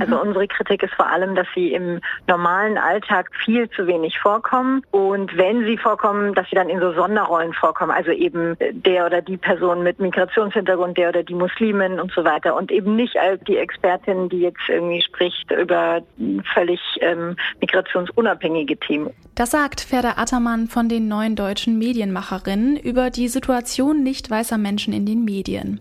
Also mhm. unsere Kritik ist vor allem, dass sie im normalen Alltag viel zu wenig vorkommen und wenn sie vorkommen, dass sie dann in so Sonderrollen vorkommen, also eben der oder die Person mit Migrationshintergrund, der oder die Muslimin und so weiter und eben nicht als die Expertin, die jetzt irgendwie spricht über völlig ähm, migrationsunabhängige Themen. Das sagt Ferda Attermann von den neuen deutschen Medienmacherinnen über die Situation nicht weißer Menschen in den Medien.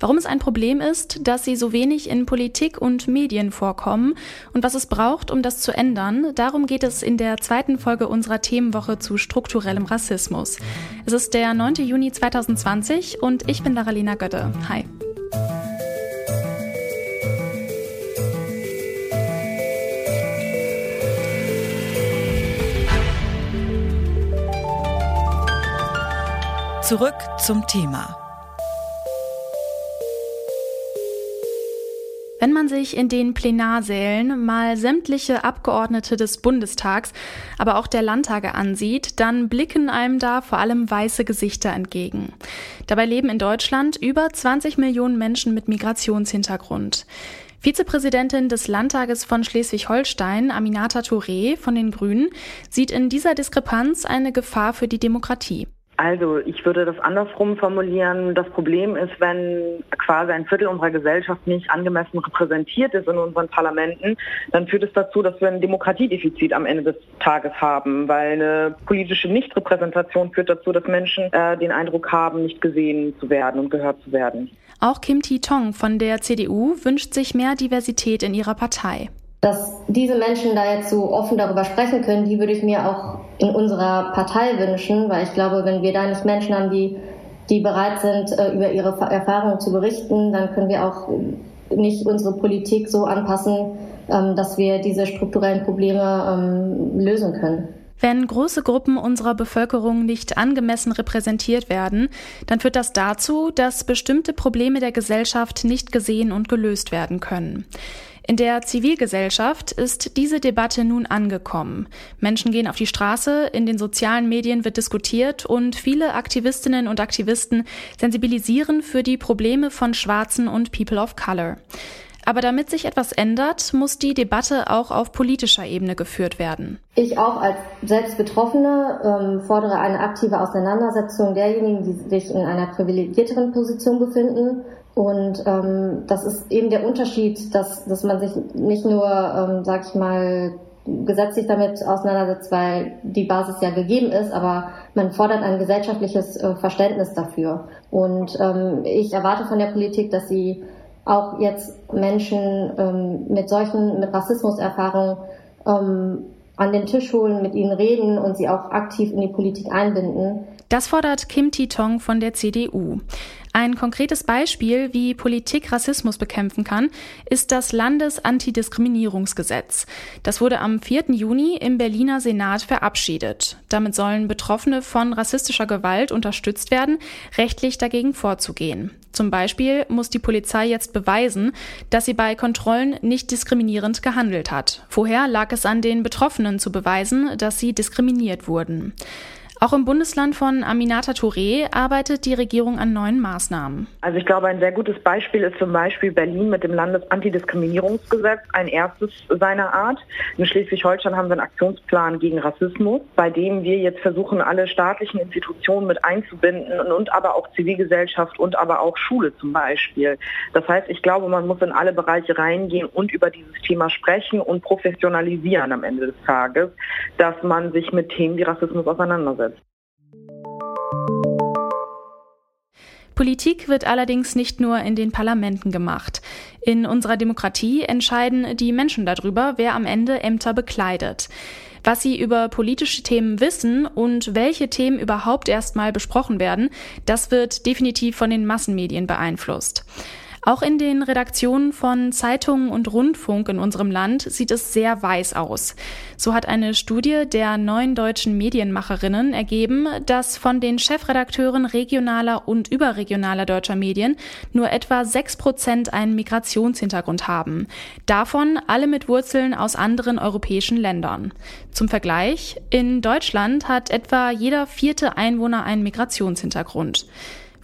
Warum es ein Problem ist, dass sie so wenig in Politik und Medien vorkommen und was es braucht, um das zu ändern, darum geht es in der zweiten Folge unserer Themenwoche zu strukturellem Rassismus. Es ist der 9. Juni 2020 und ich bin Laralina Götte. Hi. Zurück zum Thema. Wenn man sich in den Plenarsälen mal sämtliche Abgeordnete des Bundestags, aber auch der Landtage ansieht, dann blicken einem da vor allem weiße Gesichter entgegen. Dabei leben in Deutschland über 20 Millionen Menschen mit Migrationshintergrund. Vizepräsidentin des Landtages von Schleswig-Holstein, Aminata Touré von den Grünen, sieht in dieser Diskrepanz eine Gefahr für die Demokratie. Also ich würde das andersrum formulieren. Das Problem ist, wenn quasi ein Viertel unserer Gesellschaft nicht angemessen repräsentiert ist in unseren Parlamenten, dann führt es dazu, dass wir ein Demokratiedefizit am Ende des Tages haben, weil eine politische Nichtrepräsentation führt dazu, dass Menschen äh, den Eindruck haben, nicht gesehen zu werden und gehört zu werden. Auch Kim Ti-Tong von der CDU wünscht sich mehr Diversität in ihrer Partei dass diese Menschen da jetzt so offen darüber sprechen können, die würde ich mir auch in unserer Partei wünschen, weil ich glaube, wenn wir da nicht Menschen haben, die, die bereit sind, äh, über ihre Erfahrungen zu berichten, dann können wir auch nicht unsere Politik so anpassen, ähm, dass wir diese strukturellen Probleme ähm, lösen können. Wenn große Gruppen unserer Bevölkerung nicht angemessen repräsentiert werden, dann führt das dazu, dass bestimmte Probleme der Gesellschaft nicht gesehen und gelöst werden können. In der Zivilgesellschaft ist diese Debatte nun angekommen. Menschen gehen auf die Straße, in den sozialen Medien wird diskutiert und viele Aktivistinnen und Aktivisten sensibilisieren für die Probleme von Schwarzen und People of Color. Aber damit sich etwas ändert, muss die Debatte auch auf politischer Ebene geführt werden. Ich auch als selbst Betroffene ähm, fordere eine aktive Auseinandersetzung derjenigen, die sich in einer privilegierteren Position befinden, und ähm, das ist eben der Unterschied, dass, dass man sich nicht nur, ähm, sag ich mal, gesetzlich damit auseinandersetzt, weil die Basis ja gegeben ist, aber man fordert ein gesellschaftliches äh, Verständnis dafür. Und ähm, ich erwarte von der Politik, dass sie auch jetzt Menschen ähm, mit solchen, mit Rassismuserfahrungen ähm, an den Tisch holen, mit ihnen reden und sie auch aktiv in die Politik einbinden. Das fordert Kim Ti-Tong von der CDU. Ein konkretes Beispiel, wie Politik Rassismus bekämpfen kann, ist das Landesantidiskriminierungsgesetz. Das wurde am 4. Juni im Berliner Senat verabschiedet. Damit sollen Betroffene von rassistischer Gewalt unterstützt werden, rechtlich dagegen vorzugehen. Zum Beispiel muss die Polizei jetzt beweisen, dass sie bei Kontrollen nicht diskriminierend gehandelt hat. Vorher lag es an den Betroffenen zu beweisen, dass sie diskriminiert wurden. Auch im Bundesland von Aminata Touré arbeitet die Regierung an neuen Maßnahmen. Also ich glaube, ein sehr gutes Beispiel ist zum Beispiel Berlin mit dem Landesantidiskriminierungsgesetz, ein erstes seiner Art. In Schleswig-Holstein haben wir einen Aktionsplan gegen Rassismus, bei dem wir jetzt versuchen, alle staatlichen Institutionen mit einzubinden und, und aber auch Zivilgesellschaft und aber auch Schule zum Beispiel. Das heißt, ich glaube, man muss in alle Bereiche reingehen und über dieses Thema sprechen und professionalisieren am Ende des Tages, dass man sich mit Themen wie Rassismus auseinandersetzt. Politik wird allerdings nicht nur in den Parlamenten gemacht. In unserer Demokratie entscheiden die Menschen darüber, wer am Ende Ämter bekleidet. Was sie über politische Themen wissen und welche Themen überhaupt erstmal besprochen werden, das wird definitiv von den Massenmedien beeinflusst. Auch in den Redaktionen von Zeitungen und Rundfunk in unserem Land sieht es sehr weiß aus. So hat eine Studie der neuen deutschen Medienmacherinnen ergeben, dass von den Chefredakteuren regionaler und überregionaler deutscher Medien nur etwa sechs Prozent einen Migrationshintergrund haben. Davon alle mit Wurzeln aus anderen europäischen Ländern. Zum Vergleich, in Deutschland hat etwa jeder vierte Einwohner einen Migrationshintergrund.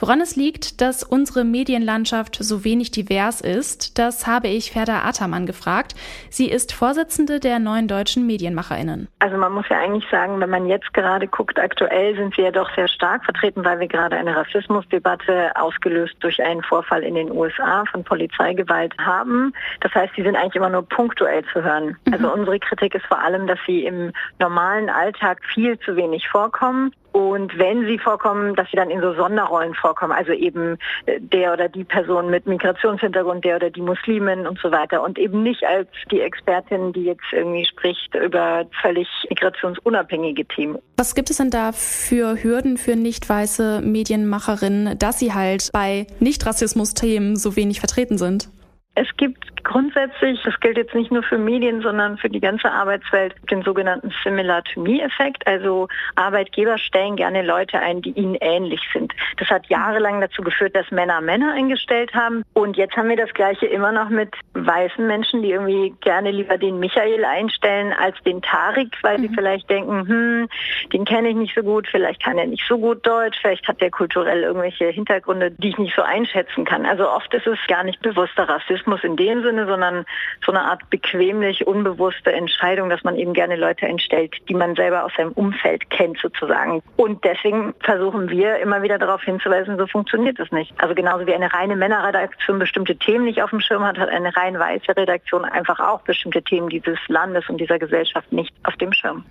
Woran es liegt, dass unsere Medienlandschaft so wenig divers ist, das habe ich Ferda Ataman gefragt. Sie ist Vorsitzende der neuen deutschen Medienmacherinnen. Also man muss ja eigentlich sagen, wenn man jetzt gerade guckt, aktuell sind wir ja doch sehr stark vertreten, weil wir gerade eine Rassismusdebatte ausgelöst durch einen Vorfall in den USA von Polizeigewalt haben. Das heißt, die sind eigentlich immer nur punktuell zu hören. Mhm. Also unsere Kritik ist vor allem, dass sie im normalen Alltag viel zu wenig vorkommen und wenn sie vorkommen, dass sie dann in so Sonderrollen vorkommen, also eben äh, der oder die Person mit Migrationshintergrund, der oder die Muslimin und so weiter und eben nicht als die Expertin, die jetzt irgendwie spricht über völlig migrationsunabhängige Themen. Was gibt es denn da für Hürden für nicht weiße Medienmacherinnen, dass sie halt bei Nicht-Rassismus-Themen so wenig vertreten sind? Es gibt grundsätzlich, das gilt jetzt nicht nur für Medien, sondern für die ganze Arbeitswelt, den sogenannten Similar-to-Me-Effekt. Also Arbeitgeber stellen gerne Leute ein, die ihnen ähnlich sind. Das hat jahrelang dazu geführt, dass Männer Männer eingestellt haben. Und jetzt haben wir das Gleiche immer noch mit weißen Menschen, die irgendwie gerne lieber den Michael einstellen als den Tarik, weil mhm. sie vielleicht denken, hm, den kenne ich nicht so gut, vielleicht kann er nicht so gut Deutsch, vielleicht hat er kulturell irgendwelche Hintergründe, die ich nicht so einschätzen kann. Also oft ist es gar nicht bewusster Rassismus Rassismus in dem Sinne, sondern so eine Art bequemlich unbewusste Entscheidung, dass man eben gerne Leute entstellt, die man selber aus seinem Umfeld kennt sozusagen. Und deswegen versuchen wir immer wieder darauf hinzuweisen, so funktioniert es nicht. Also genauso wie eine reine Männerredaktion bestimmte Themen nicht auf dem Schirm hat, hat eine rein weiße Redaktion einfach auch bestimmte Themen dieses Landes und dieser Gesellschaft nicht auf dem Schirm.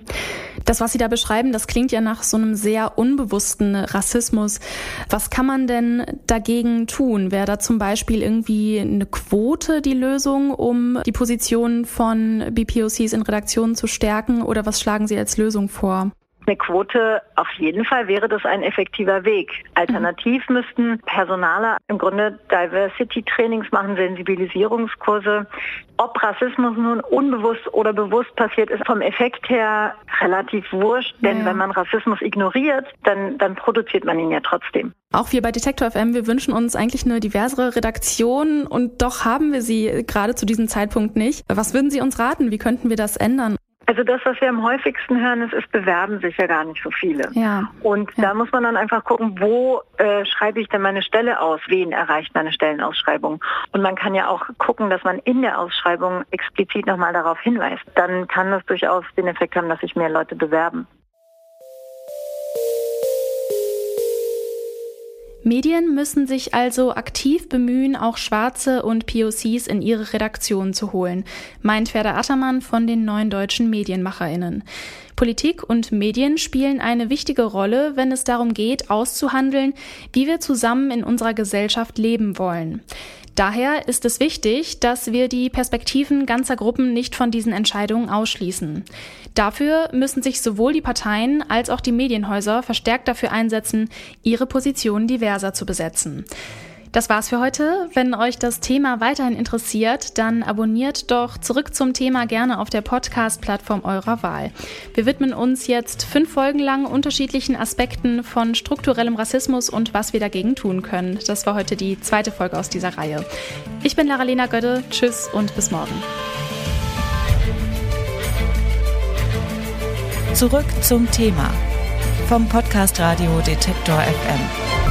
Das, was Sie da beschreiben, das klingt ja nach so einem sehr unbewussten Rassismus. Was kann man denn dagegen tun? Wäre da zum Beispiel irgendwie eine Quote die Lösung, um die Position von BPOCs in Redaktionen zu stärken oder was schlagen Sie als Lösung vor? Eine Quote, auf jeden Fall wäre das ein effektiver Weg. Alternativ müssten Personaler im Grunde Diversity-Trainings machen, Sensibilisierungskurse. Ob Rassismus nun unbewusst oder bewusst passiert, ist vom Effekt her relativ wurscht, denn ja. wenn man Rassismus ignoriert, dann, dann produziert man ihn ja trotzdem. Auch wir bei Detektor FM, wir wünschen uns eigentlich eine diversere Redaktion und doch haben wir sie gerade zu diesem Zeitpunkt nicht. Was würden Sie uns raten? Wie könnten wir das ändern? Also das, was wir am häufigsten hören, ist, es bewerben sich ja gar nicht so viele. Ja. Und ja. da muss man dann einfach gucken, wo äh, schreibe ich denn meine Stelle aus? Wen erreicht meine Stellenausschreibung? Und man kann ja auch gucken, dass man in der Ausschreibung explizit nochmal darauf hinweist. Dann kann das durchaus den Effekt haben, dass sich mehr Leute bewerben. Medien müssen sich also aktiv bemühen, auch Schwarze und POCs in ihre Redaktion zu holen, meint Ferda Attermann von den neuen deutschen Medienmacherinnen. Politik und Medien spielen eine wichtige Rolle, wenn es darum geht, auszuhandeln, wie wir zusammen in unserer Gesellschaft leben wollen. Daher ist es wichtig, dass wir die Perspektiven ganzer Gruppen nicht von diesen Entscheidungen ausschließen. Dafür müssen sich sowohl die Parteien als auch die Medienhäuser verstärkt dafür einsetzen, ihre Positionen diverser zu besetzen. Das war's für heute. Wenn euch das Thema weiterhin interessiert, dann abonniert doch zurück zum Thema gerne auf der Podcast-Plattform eurer Wahl. Wir widmen uns jetzt fünf Folgen lang unterschiedlichen Aspekten von strukturellem Rassismus und was wir dagegen tun können. Das war heute die zweite Folge aus dieser Reihe. Ich bin Lara-Lena Götte. Tschüss und bis morgen. Zurück zum Thema vom Podcast Radio Detektor FM.